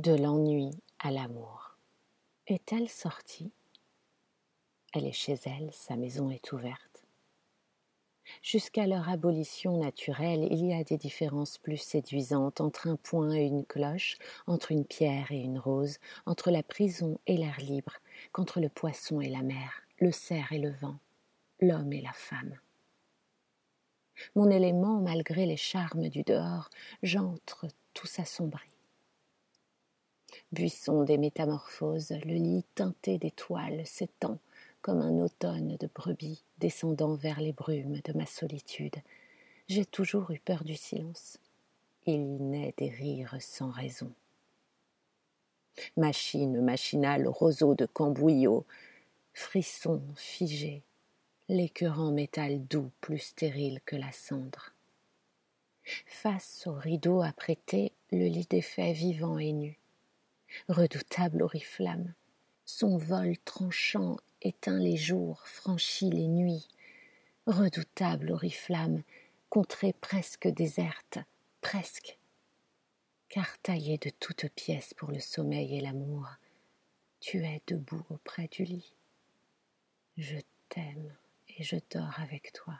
De l'ennui à l'amour. Est-elle sortie? Elle est chez elle, sa maison est ouverte. Jusqu'à leur abolition naturelle, il y a des différences plus séduisantes entre un point et une cloche, entre une pierre et une rose, entre la prison et l'air libre, qu'entre le poisson et la mer, le cerf et le vent, l'homme et la femme. Mon élément, malgré les charmes du dehors, j'entre tout s'assombrit buisson des métamorphoses, le lit teinté d'étoiles s'étend comme un automne de brebis descendant vers les brumes de ma solitude. J'ai toujours eu peur du silence. Il y naît des rires sans raison. Machine machinale, roseau de cambouillot, frisson figé, l'écœurant métal doux plus stérile que la cendre. Face au rideau apprêté, le lit défait vivant et nu redoutable oriflamme. Son vol tranchant éteint les jours, franchit les nuits. Redoutable oriflamme, contrée presque déserte, presque. Car taillée de toutes pièces pour le sommeil et l'amour, tu es debout auprès du lit. Je t'aime et je dors avec toi.